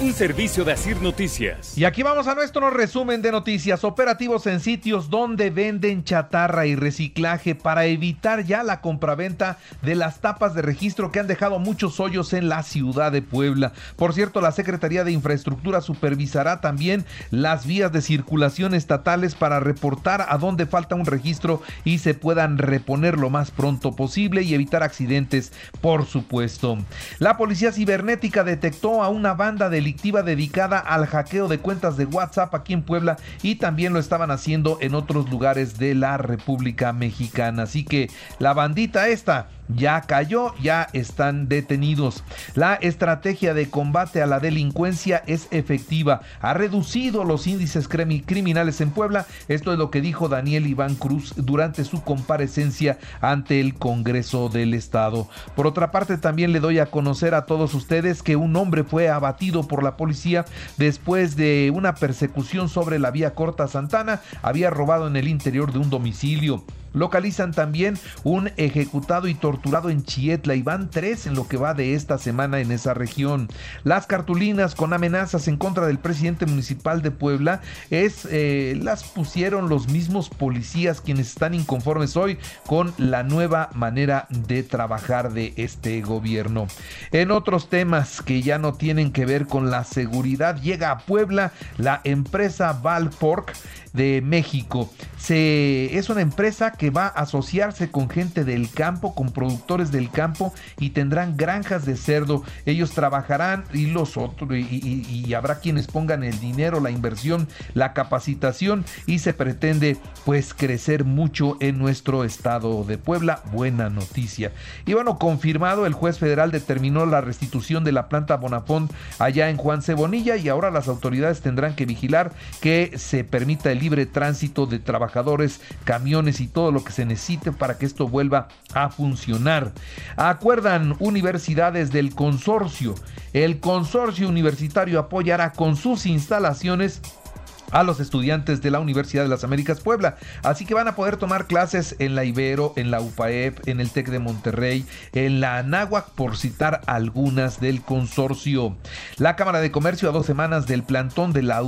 Un servicio de Asir Noticias. Y aquí vamos a nuestro resumen de noticias operativos en sitios donde venden chatarra y reciclaje para evitar ya la compraventa de las tapas de registro que han dejado muchos hoyos en la ciudad de Puebla. Por cierto, la Secretaría de Infraestructura supervisará también las vías de circulación estatales para reportar a dónde falta un registro y se puedan reponer lo más pronto posible y evitar accidentes, por supuesto. La Policía Cibernética detectó a una banda de dedicada al hackeo de cuentas de WhatsApp aquí en Puebla y también lo estaban haciendo en otros lugares de la República Mexicana. Así que la bandita esta ya cayó, ya están detenidos. La estrategia de combate a la delincuencia es efectiva. Ha reducido los índices criminales en Puebla. Esto es lo que dijo Daniel Iván Cruz durante su comparecencia ante el Congreso del Estado. Por otra parte, también le doy a conocer a todos ustedes que un hombre fue abatido por la policía después de una persecución sobre la vía Corta Santana. Había robado en el interior de un domicilio. Localizan también un ejecutado y torturado en Chietla y van tres en lo que va de esta semana en esa región. Las cartulinas con amenazas en contra del presidente municipal de Puebla es eh, las pusieron los mismos policías quienes están inconformes hoy con la nueva manera de trabajar de este gobierno. En otros temas que ya no tienen que ver con la seguridad llega a Puebla la empresa Valpork de México. Se, es una empresa que va a asociarse con gente del campo, con productores del campo y tendrán granjas de cerdo. Ellos trabajarán y los otros y, habrá quienes pongan el dinero, la inversión, la capacitación y se pretende pues crecer mucho en nuestro estado de Puebla. Buena noticia. Y bueno, confirmado, el juez federal determinó la restitución de la planta Bonafont allá en Juan Cebonilla y ahora las autoridades tendrán que vigilar que se permita el libre tránsito de trabajadores, camiones y todo lo que se necesite para que esto vuelva a funcionar. Acuerdan universidades del consorcio. El consorcio universitario apoyará con sus instalaciones a los estudiantes de la Universidad de las Américas Puebla. Así que van a poder tomar clases en la Ibero, en la UPAEP, en el TEC de Monterrey, en la Anáhuac, por citar algunas del consorcio. La Cámara de Comercio a dos semanas del plantón de la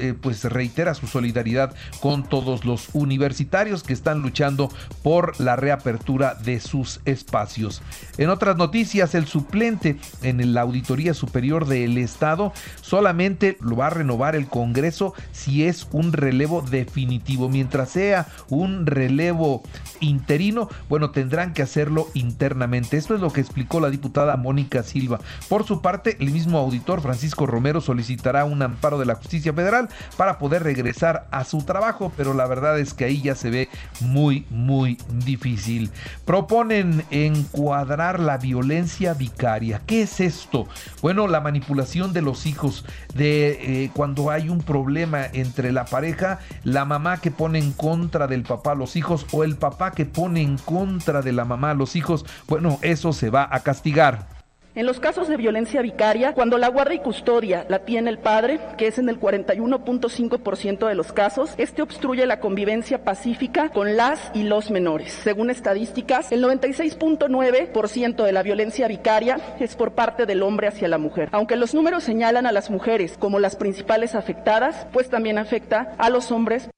eh, pues reitera su solidaridad con todos los universitarios que están luchando por la reapertura de sus espacios. En otras noticias, el suplente en la Auditoría Superior del Estado solamente lo va a renovar el Congreso es un relevo definitivo. Mientras sea un relevo interino, bueno, tendrán que hacerlo internamente. Esto es lo que explicó la diputada Mónica Silva. Por su parte, el mismo auditor Francisco Romero solicitará un amparo de la justicia federal para poder regresar a su trabajo, pero la verdad es que ahí ya se ve muy, muy difícil. Proponen encuadrar la violencia vicaria. ¿Qué es esto? Bueno, la manipulación de los hijos, de eh, cuando hay un problema entre la pareja, la mamá que pone en contra del papá a los hijos o el papá que pone en contra de la mamá a los hijos, bueno, eso se va a castigar. En los casos de violencia vicaria, cuando la guarda y custodia la tiene el padre, que es en el 41.5% de los casos, este obstruye la convivencia pacífica con las y los menores. Según estadísticas, el 96.9% de la violencia vicaria es por parte del hombre hacia la mujer. Aunque los números señalan a las mujeres como las principales afectadas, pues también afecta a los hombres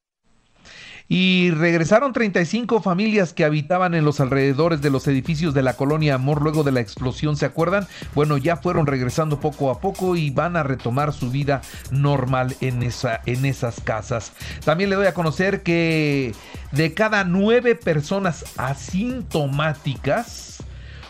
y regresaron 35 familias que habitaban en los alrededores de los edificios de la colonia Amor luego de la explosión, ¿se acuerdan? Bueno, ya fueron regresando poco a poco y van a retomar su vida normal en, esa, en esas casas. También le doy a conocer que de cada nueve personas asintomáticas,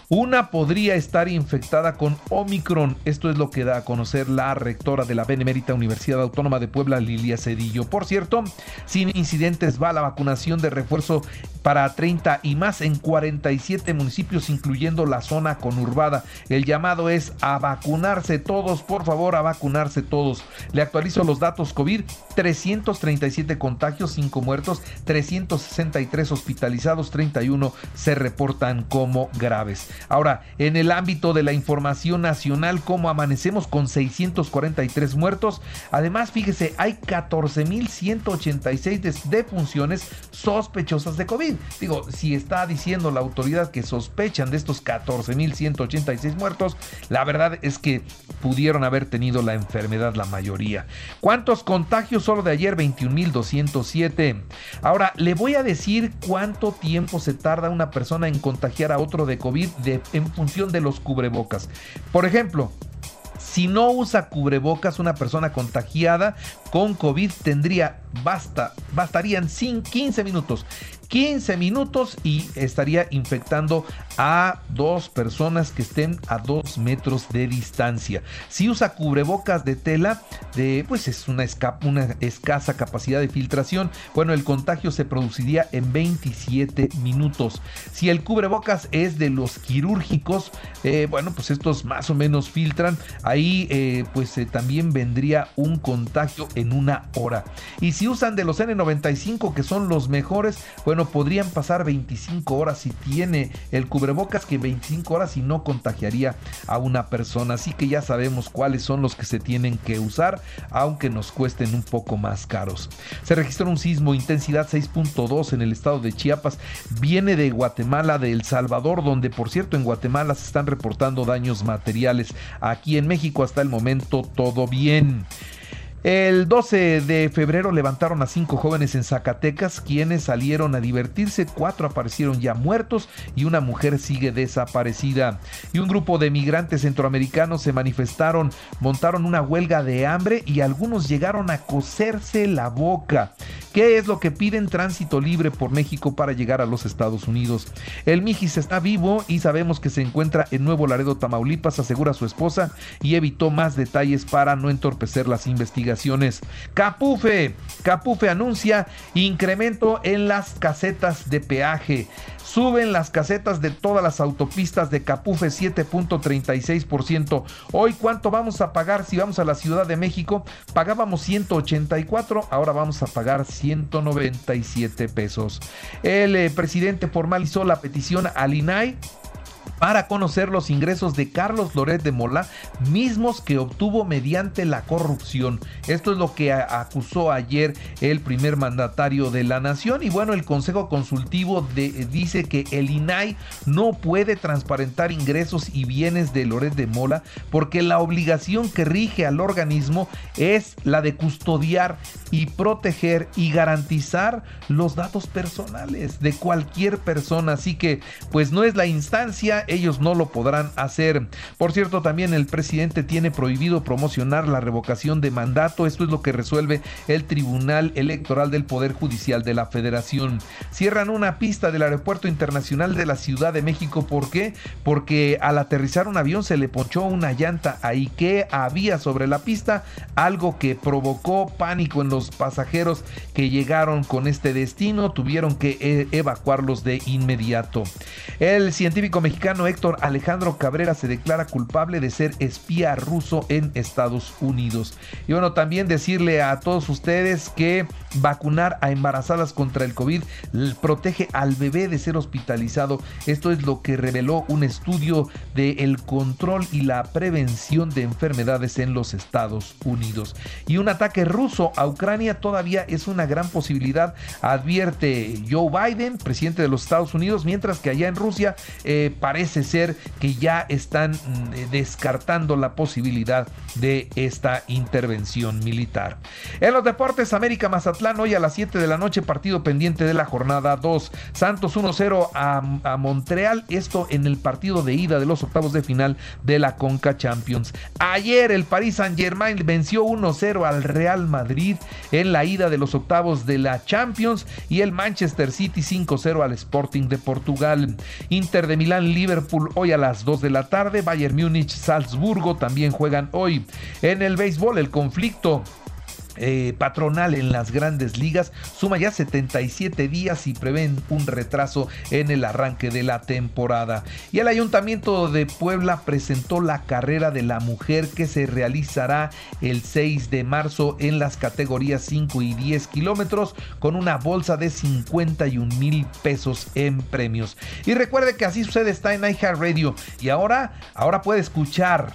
Una podría estar infectada con Omicron. Esto es lo que da a conocer la rectora de la Benemérita Universidad Autónoma de Puebla, Lilia Cedillo. Por cierto, sin incidentes va la vacunación de refuerzo para 30 y más en 47 municipios, incluyendo la zona conurbada. El llamado es a vacunarse todos, por favor, a vacunarse todos. Le actualizo los datos COVID, 337 contagios, 5 muertos, 363 hospitalizados, 31 se reportan como graves. Ahora, en el ámbito de la información nacional, ¿cómo amanecemos con 643 muertos? Además, fíjese, hay 14.186 defunciones sospechosas de COVID. Digo, si está diciendo la autoridad que sospechan de estos 14.186 muertos, la verdad es que pudieron haber tenido la enfermedad la mayoría. ¿Cuántos contagios solo de ayer? 21.207. Ahora, le voy a decir cuánto tiempo se tarda una persona en contagiar a otro de COVID en función de los cubrebocas. Por ejemplo, si no usa cubrebocas, una persona contagiada con COVID tendría, basta, bastarían 15 minutos. 15 minutos y estaría infectando a dos personas que estén a dos metros de distancia. Si usa cubrebocas de tela, de, pues es una, escasa capacidad de filtración, bueno, el contagio se produciría en 27 minutos. Si el cubrebocas es de los quirúrgicos, eh, bueno, pues estos más o menos filtran. Ahí eh, pues eh, también vendría un contagio en una hora. Y si usan de los N95, que son los mejores, bueno, podrían pasar 25 horas si tiene el cubrebocas que 25 horas y no contagiaría a una persona. Así que ya sabemos cuáles son los que se tienen que usar, aunque nos cuesten un poco más caros. Se registró un sismo intensidad 6.2 en el estado de Chiapas. Viene de Guatemala, de El Salvador, donde por cierto en Guatemala se están reportando daños materiales. Aquí en México hasta el momento todo bien. El 12 de febrero levantaron a cinco jóvenes en Zacatecas, quienes salieron a divertirse. Cuatro aparecieron ya muertos y una mujer sigue desaparecida. Y un grupo de migrantes centroamericanos se manifestaron, montaron una huelga de hambre y algunos llegaron a coserse la boca. ¿Qué es lo que piden tránsito libre por México para llegar a los Estados Unidos? El Mijis está vivo y sabemos que se encuentra en Nuevo Laredo, Tamaulipas, asegura su esposa y evitó más detalles para no entorpecer las investigaciones Capufe, Capufe anuncia incremento en las casetas de peaje. Suben las casetas de todas las autopistas de Capufe 7.36%. Hoy, ¿cuánto vamos a pagar si vamos a la Ciudad de México? Pagábamos 184, ahora vamos a pagar 197 pesos. El eh, presidente formalizó la petición al INAI para conocer los ingresos de Carlos Loret de Mola, mismos que obtuvo mediante la corrupción. Esto es lo que acusó ayer el primer mandatario de la nación y bueno, el Consejo Consultivo dice que el INAI no puede transparentar ingresos y bienes de Loret de Mola porque la obligación que rige al organismo es la de custodiar y proteger y garantizar los datos personales de cualquier persona. Así que pues no es la instancia ellos no lo podrán hacer. Por cierto, también el presidente tiene prohibido promocionar la revocación de mandato. Esto es lo que resuelve el Tribunal Electoral del Poder Judicial de la Federación. Cierran una pista del Aeropuerto Internacional de la Ciudad de México. ¿Por qué? Porque al aterrizar un avión se le ponchó una llanta ahí que había sobre la pista, algo que provocó pánico en los pasajeros que llegaron con este destino. Tuvieron que eh, evacuarlos de inmediato. El científico mexicano Héctor Alejandro Cabrera se declara culpable de ser espía ruso en Estados Unidos. Y bueno, también decirle a todos ustedes que vacunar a embarazadas contra el COVID protege al bebé de ser hospitalizado. Esto es lo que reveló un estudio del el control y la prevención de enfermedades en los Estados Unidos. Y un ataque ruso a Ucrania todavía es una gran posibilidad, advierte Joe Biden, presidente de los Estados Unidos, mientras que allá en Rusia eh, parece ser que ya están mm, descartando la posibilidad de esta intervención militar. En los deportes, América Mazatlán hoy a las 7 de la noche, partido pendiente de la jornada 2. Santos 1-0 a, Montreal, esto en el partido de ida de los octavos de final de la Conca Champions. Ayer el Paris Saint Germain venció 1-0 al Real Madrid en la ida de los octavos de la Champions y el Manchester City 5-0 al Sporting de Portugal. Inter de Milán, Liverpool Hoy a las 2 de la tarde. Bayern Múnich, Salzburgo también juegan hoy. En el béisbol, el conflicto eh, patronal en las grandes ligas suma ya 77 días y prevén un retraso en el arranque de la temporada. Y el Ayuntamiento de Puebla presentó la carrera de la mujer que se realizará el 6 de marzo en las categorías 5 y 10 kilómetros con una bolsa de 51 mil pesos en premios. Y recuerde que así sucede está en iHeartRadio y ahora, ahora puede escuchar